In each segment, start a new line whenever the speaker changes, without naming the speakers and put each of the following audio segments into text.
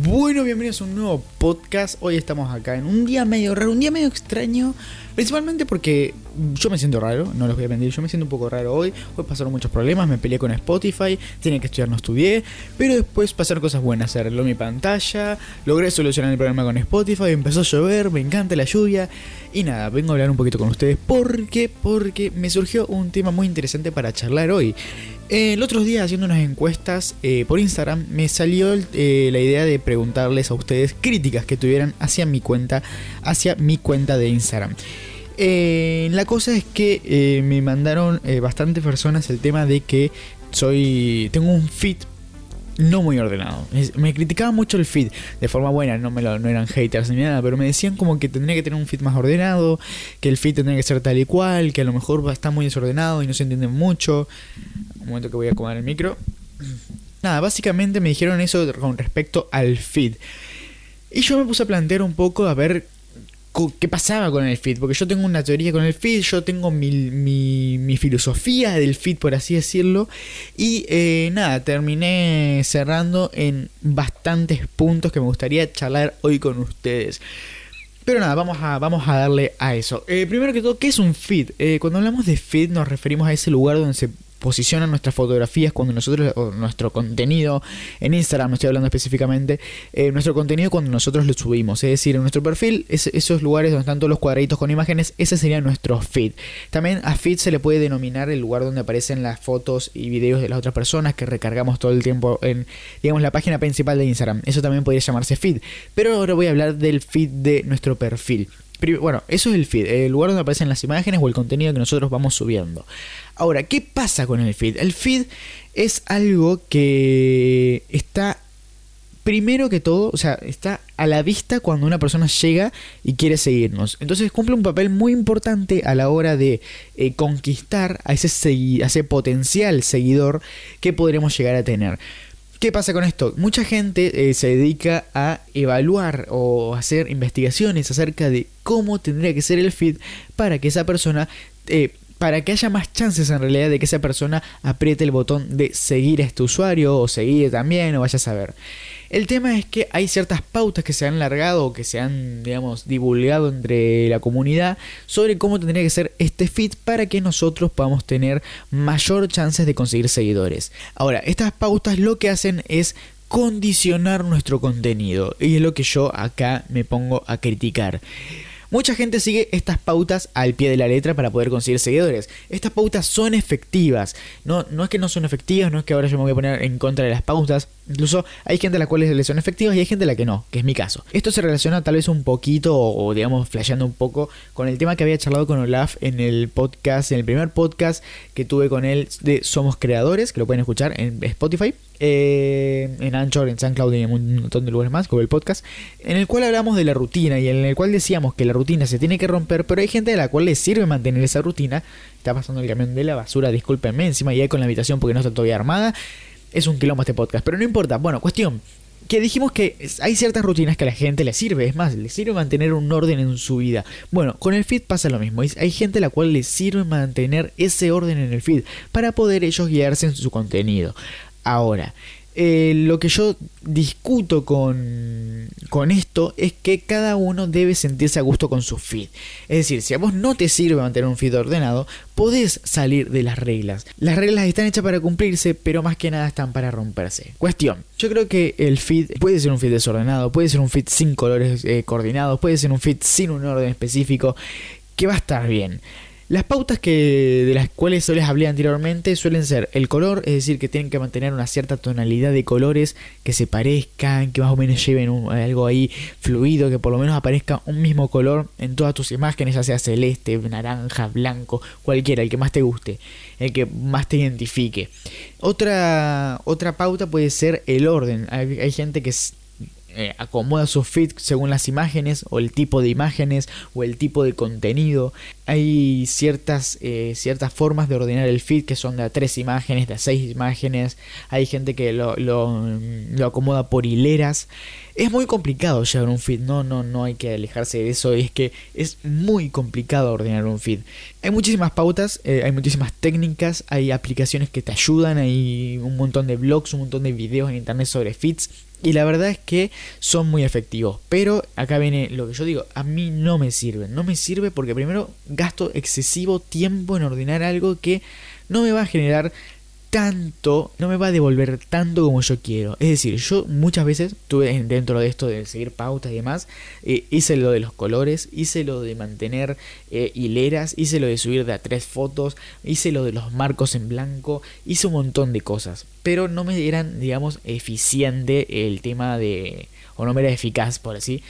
Bueno, bienvenidos a un nuevo podcast. Hoy estamos acá en un día medio raro, un día medio extraño. Principalmente porque yo me siento raro, no les voy a mentir, yo me siento un poco raro hoy. Hoy pasaron muchos problemas, me peleé con Spotify, tenía que estudiar, no estudié. Pero después pasaron cosas buenas, se arregló mi pantalla, logré solucionar el problema con Spotify, empezó a llover, me encanta la lluvia. Y nada, vengo a hablar un poquito con ustedes porque, porque me surgió un tema muy interesante para charlar hoy. El otro día haciendo unas encuestas eh, por Instagram me salió eh, la idea de preguntarles a ustedes críticas que tuvieran hacia mi cuenta, hacia mi cuenta de Instagram. Eh, la cosa es que me mandaron bastantes personas el tema de que soy tengo un feed no muy ordenado. Me criticaban mucho el feed de forma buena, no, me lo, no eran haters ni nada, pero me decían como que tendría que tener un feed más ordenado, que el feed tendría que ser tal y cual, que a lo mejor estar muy desordenado y no se entiende mucho. Un momento que voy a acomodar el micro. Nada, básicamente me dijeron eso con respecto al feed. Y yo me puse a plantear un poco a ver qué pasaba con el feed, porque yo tengo una teoría con el feed, yo tengo mi, mi, filosofía del feed, por así decirlo, y eh, nada, terminé cerrando en bastantes puntos que me gustaría charlar hoy con ustedes. Pero nada, vamos a, vamos a darle a eso. Eh, primero que todo, ¿qué es un feed? Eh, cuando hablamos de feed nos referimos a ese lugar donde se posicionan nuestras fotografías cuando nosotros, o nuestro contenido en Instagram, estoy hablando específicamente, eh, nuestro contenido cuando nosotros lo subimos. Es decir, en nuestro perfil, esos lugares donde están todos los cuadraditos con imágenes, ese sería nuestro feed. También a feed se le puede denominar el lugar donde aparecen las fotos y videos de las otras personas que recargamos todo el tiempo en, digamos, la página principal de Instagram. Eso también podría llamarse feed. Pero ahora voy a hablar del feed de nuestro perfil bueno, eso es el feed, el lugar donde aparecen las imágenes o el contenido que nosotros vamos subiendo. Ahora, ¿qué pasa con el feed? El feed es algo que está primero que todo, o sea, está a la vista cuando una persona llega y quiere seguirnos. Entonces cumple un papel muy importante a la hora de eh, conquistar a ese, a ese potencial seguidor que podremos llegar a tener. ¿Qué pasa con esto? Mucha gente eh, se dedica a evaluar o hacer investigaciones acerca de cómo tendría que ser el feed para que esa persona eh, para que haya más chances en realidad de que esa persona apriete el botón de seguir a este usuario o seguir también o vaya a saber. El tema es que hay ciertas pautas que se han largado o que se han, digamos, divulgado entre la comunidad sobre cómo tendría que ser este feed para que nosotros podamos tener mayor chances de conseguir seguidores. Ahora, estas pautas lo que hacen es condicionar nuestro contenido y es lo que yo acá me pongo a criticar. Mucha gente sigue estas pautas al pie de la letra para poder conseguir seguidores. Estas pautas son efectivas. No, no es que no son efectivas, no es que ahora yo me voy a poner en contra de las pautas. Incluso hay gente a la cual les son efectivas y hay gente a la que no, que es mi caso. Esto se relaciona tal vez un poquito, o, digamos, flasheando un poco, con el tema que había charlado con Olaf en el podcast, en el primer podcast que tuve con él de Somos Creadores, que lo pueden escuchar en Spotify. Eh, en Anchor, en SoundCloud y en un montón de lugares más, como el podcast, en el cual hablamos de la rutina y en el cual decíamos que la rutina se tiene que romper, pero hay gente a la cual le sirve mantener esa rutina. Está pasando el camión de la basura, discúlpenme, encima y hay con la habitación porque no está todavía armada. Es un quilombo este podcast, pero no importa. Bueno, cuestión. Que dijimos que hay ciertas rutinas que a la gente le sirve, es más, le sirve mantener un orden en su vida. Bueno, con el feed pasa lo mismo, hay gente a la cual le sirve mantener ese orden en el feed para poder ellos guiarse en su contenido. Ahora, eh, lo que yo discuto con, con esto es que cada uno debe sentirse a gusto con su feed. Es decir, si a vos no te sirve mantener un feed ordenado, podés salir de las reglas. Las reglas están hechas para cumplirse, pero más que nada están para romperse. Cuestión, yo creo que el feed puede ser un feed desordenado, puede ser un feed sin colores eh, coordinados, puede ser un feed sin un orden específico, que va a estar bien. Las pautas que, de las cuales les hablé anteriormente suelen ser el color, es decir, que tienen que mantener una cierta tonalidad de colores que se parezcan, que más o menos lleven algo ahí fluido, que por lo menos aparezca un mismo color en todas tus imágenes, ya sea celeste, naranja, blanco, cualquiera, el que más te guste, el que más te identifique. Otra, otra pauta puede ser el orden. Hay, gente que eh, acomoda su feed según las imágenes o el tipo de imágenes o el tipo de contenido. Hay ciertas, eh, ciertas formas de ordenar el feed que son de a tres imágenes, de a seis imágenes. Hay gente que lo, lo, lo, acomoda por hileras. Es muy complicado llevar un feed, no, no, no hay que alejarse de eso. Es que es muy complicado ordenar un feed. Hay muchísimas pautas, eh, hay muchísimas técnicas, hay aplicaciones que te ayudan, hay un montón de blogs, un montón de videos en internet sobre feeds y la verdad es que son muy efectivos. Pero acá viene lo que yo digo, a mí no me sirve. No me sirve porque primero gasto excesivo tiempo en ordenar algo que no me va a generar tanto, no me va a devolver tanto como yo quiero. Es decir, yo muchas veces tuve dentro de esto de seguir pautas y demás, eh, hice lo de los colores, hice lo de mantener eh, hileras, hice lo de subir de a tres fotos, hice lo de los marcos en blanco, hice un montón de cosas, pero no me eran, digamos, eficiente el tema de, o no me era eficaz, por así,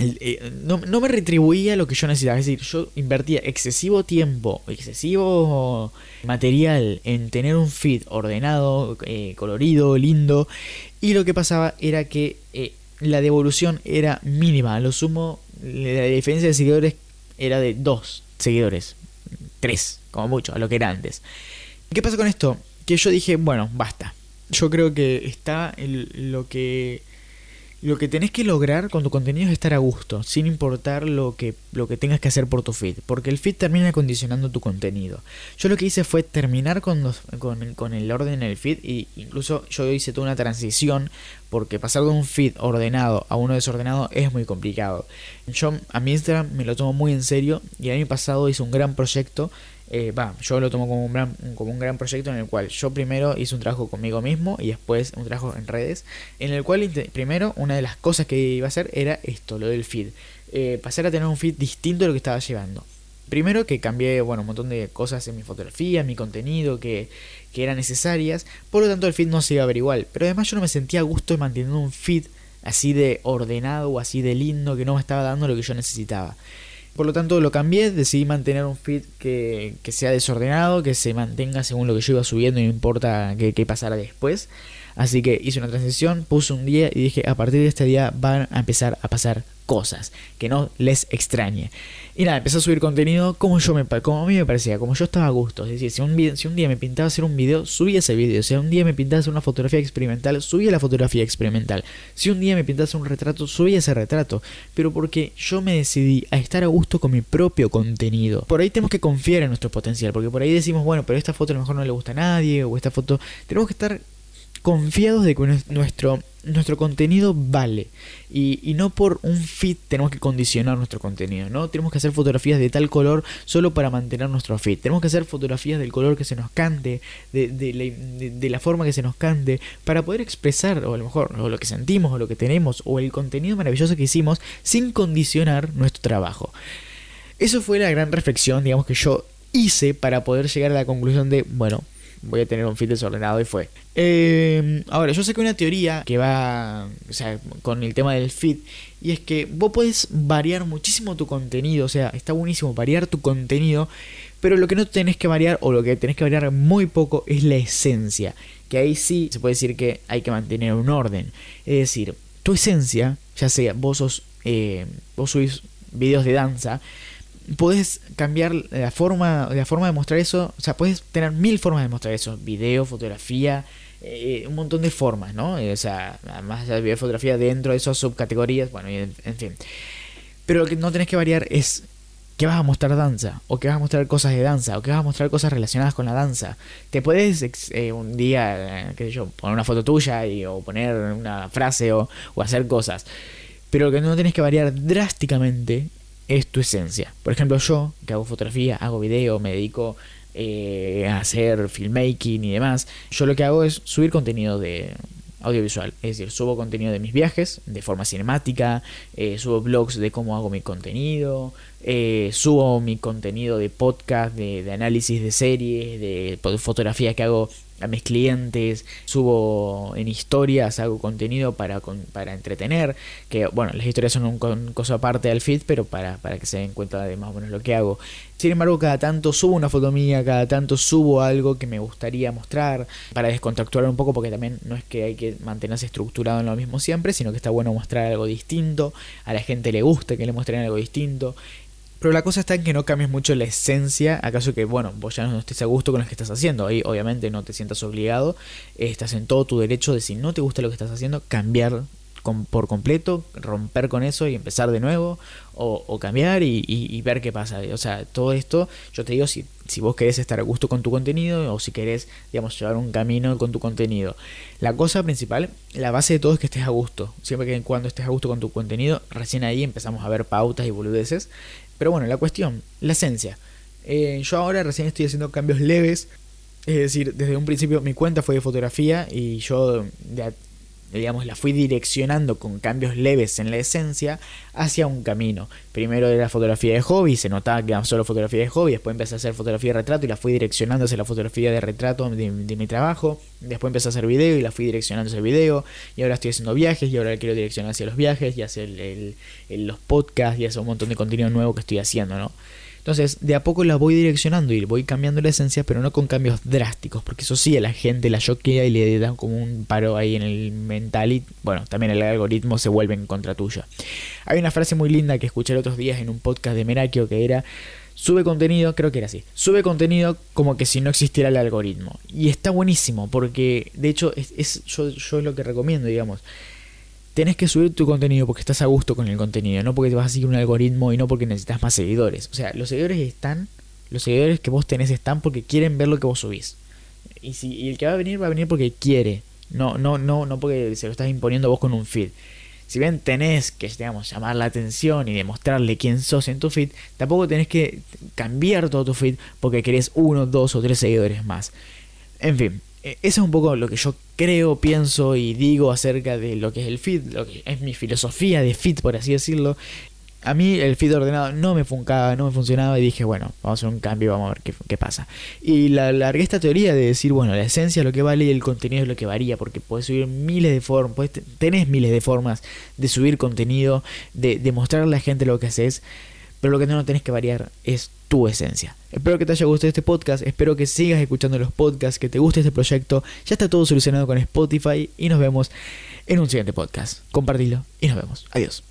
eh, no, me retribuía lo que yo necesitaba. Es decir, yo invertía excesivo tiempo, excesivo material en tener un feed ordenado, eh, colorido, lindo. Y lo que pasaba era que eh, la devolución era mínima. A lo sumo, la diferencia de seguidores era de dos seguidores. Tres, como mucho, a lo que era antes. ¿Qué pasa con esto? Que yo dije, bueno, basta. Yo creo que está lo que lo que tenés que lograr con tu contenido es estar a gusto, sin importar lo que, lo que tengas que hacer por tu feed, porque el feed termina condicionando tu contenido. Yo lo que hice fue terminar con, con, el orden en el feed e incluso yo hice toda una transición porque pasar de un feed ordenado a uno desordenado es muy complicado. Yo a mi Instagram me lo tomo muy en serio y el año pasado hice un gran proyecto eh, yo lo tomo como un, gran, como un gran proyecto en el cual yo primero hice un trabajo conmigo mismo y después un trabajo en redes, en el cual primero una de las cosas que iba a hacer era esto, lo del feed. Eh, pasar a tener un feed distinto a lo que estaba llevando. Primero que cambié, bueno, un montón de cosas en mi fotografía, en mi contenido que, que eran necesarias, por lo tanto el feed no se iba a ver igual. Pero además yo no me sentía a gusto manteniendo un feed así de ordenado o así de lindo que no me estaba dando lo que yo necesitaba. Por lo tanto lo cambié, decidí mantener un feed que, sea desordenado, que se mantenga según lo que yo iba subiendo, no importa qué, qué pasara después. Así que hice una transición, puse un día y dije, a partir de este día van a empezar a pasar cosas que no les extrañe. Y nada, empecé a subir contenido como yo me como a mí me parecía, como yo estaba a gusto. Es decir, si un, si un día me pintaba hacer un video, subía ese video. Si un día me pintaba hacer una fotografía experimental, subía la fotografía experimental. Si un día me pintaba hacer un retrato, subía ese retrato. Pero porque yo me decidí a estar a gusto con mi propio contenido. Por ahí tenemos que confiar en nuestro potencial, porque por ahí decimos, bueno, pero esta foto a lo mejor no le gusta a nadie, o esta foto... Tenemos que estar confiados de que nuestro, nuestro contenido vale. Y, no por un fit tenemos que condicionar nuestro contenido, ¿no? Tenemos que hacer fotografías de tal color solo para mantener nuestro fit. Tenemos que hacer fotografías del color que se nos cante, de, de, la forma que se nos cante, para poder expresar, o a lo mejor, o lo que sentimos, o lo que tenemos, o el contenido maravilloso que hicimos, sin condicionar nuestro trabajo. Eso fue la gran reflexión, digamos, que yo hice para poder llegar a la conclusión de, bueno, voy a tener un feed desordenado y fue. Eh, ahora, yo sé que una teoría que va o sea, con el tema del feed y es que vos podés variar muchísimo tu contenido, o sea, está buenísimo variar tu contenido, pero lo que no tenés que variar o lo que tenés que variar muy poco es la esencia, que ahí sí se puede decir que hay que mantener un orden. Es decir, tu esencia, ya sea vos sos, eh, vos subís videos de danza, puedes cambiar la forma, la forma de mostrar eso. O sea, puedes tener mil formas de mostrar eso. Video, fotografía, eh, un montón de formas, ¿no? Eh, o sea, más de video, fotografía dentro de esas subcategorías. Bueno, en, fin. Pero lo que no tenés que variar es que vas a mostrar danza, o que vas a mostrar cosas de danza, o que vas a mostrar cosas relacionadas con la danza. Te puedes eh, un día, qué sé yo, poner una foto tuya y, o poner una frase o, o hacer cosas. Pero lo que no tenés que variar drásticamente es tu esencia. Por ejemplo, yo, que hago fotografía, hago video, me dedico eh, a hacer filmmaking y demás, yo lo que hago es subir contenido de audiovisual, es decir, subo contenido de mis viajes de forma cinemática, eh, subo blogs de cómo hago mi contenido, eh, subo mi contenido de podcast, de, análisis de series, de fotografía que hago a mis clientes, subo en historias, hago contenido para, para entretener, que bueno, las historias son un, cosa aparte del feed, pero para, para que se den cuenta de más o menos lo que hago. Sin embargo, cada tanto subo una foto mía, cada tanto subo algo que me gustaría mostrar para descontracturar un poco, porque también no es que hay que mantenerse estructurado en lo mismo siempre, sino que está bueno mostrar algo distinto, a la gente le gusta que le muestren algo distinto Pero la cosa está en que no cambies mucho la esencia, acaso que, bueno, vos ya no estés a gusto con lo que estás haciendo. Ahí obviamente no te sientas obligado, estás en todo tu derecho de si no te gusta lo que estás haciendo, cambiar por completo, romper con eso y empezar de nuevo, o, cambiar y, ver qué pasa. O sea, todo esto, yo te digo, si, si vos querés estar a gusto con tu contenido o si querés, digamos, llevar un camino con tu contenido. La cosa principal, la base de todo es que estés a gusto. Siempre que cuando estés a gusto con tu contenido, recién ahí empezamos a ver pautas y boludeces. Pero bueno, la cuestión, la esencia. Eh, yo ahora recién estoy haciendo cambios leves. Es decir, desde un principio mi cuenta fue de fotografía y yo digamos, la fui direccionando con cambios leves en la esencia hacia un camino. Primero era fotografía de hobby, se notaba que era solo fotografía de hobby, después empecé a hacer fotografía de retrato y la fui direccionando hacia la fotografía de retrato de, mi trabajo, después empecé a hacer video y la fui direccionando hacia el video, y ahora estoy haciendo viajes y ahora quiero direccionar hacia los viajes y hacia los podcasts y hacia un montón de contenido nuevo que estoy haciendo, ¿no? Entonces, de a poco la voy direccionando y voy cambiando la esencia, pero no con cambios drásticos, porque eso sí a la gente la choquea y le da como un paro ahí en el mental y, bueno, también el algoritmo se vuelve en contra tuya. Hay una frase muy linda que escuché otros días en un podcast de Merakio que era sube contenido, creo que era así, sube contenido como que si no existiera el algoritmo. Y está buenísimo, porque de hecho es, yo, yo es lo que recomiendo, digamos tenés que subir tu contenido porque estás a gusto con el contenido, no porque te vas a seguir un algoritmo y no porque necesitas más seguidores. O sea, los seguidores están, los seguidores que vos tenés están porque quieren ver lo que vos subís. Y, si, el que va a venir va a venir porque quiere, no, no, no, no porque se lo estás imponiendo vos con un feed. Si bien tenés que, digamos, llamar la atención y demostrarle quién sos en tu feed, tampoco tenés que cambiar todo tu feed porque querés uno, dos o tres seguidores más. En fin, eso es un poco lo que yo creo, pienso y digo acerca de lo que es el feed, lo que es mi filosofía de feed, por así decirlo. A mí el feed ordenado no me funcaba, no me funcionaba y dije, bueno, vamos a hacer un cambio, vamos a ver qué, pasa. Y la, largué esta teoría de decir, bueno, la esencia es lo que vale y el contenido es lo que varía, porque puedes subir miles de formas, tenés miles de formas de subir contenido, de, de mostrarle a la gente lo que haces pero lo que no tenés que variar es tu esencia. Espero que te haya gustado este podcast, espero que sigas escuchando los podcasts, que te guste este proyecto. Ya está todo solucionado con Spotify y nos vemos en un siguiente podcast. Compartilo y nos vemos. Adiós.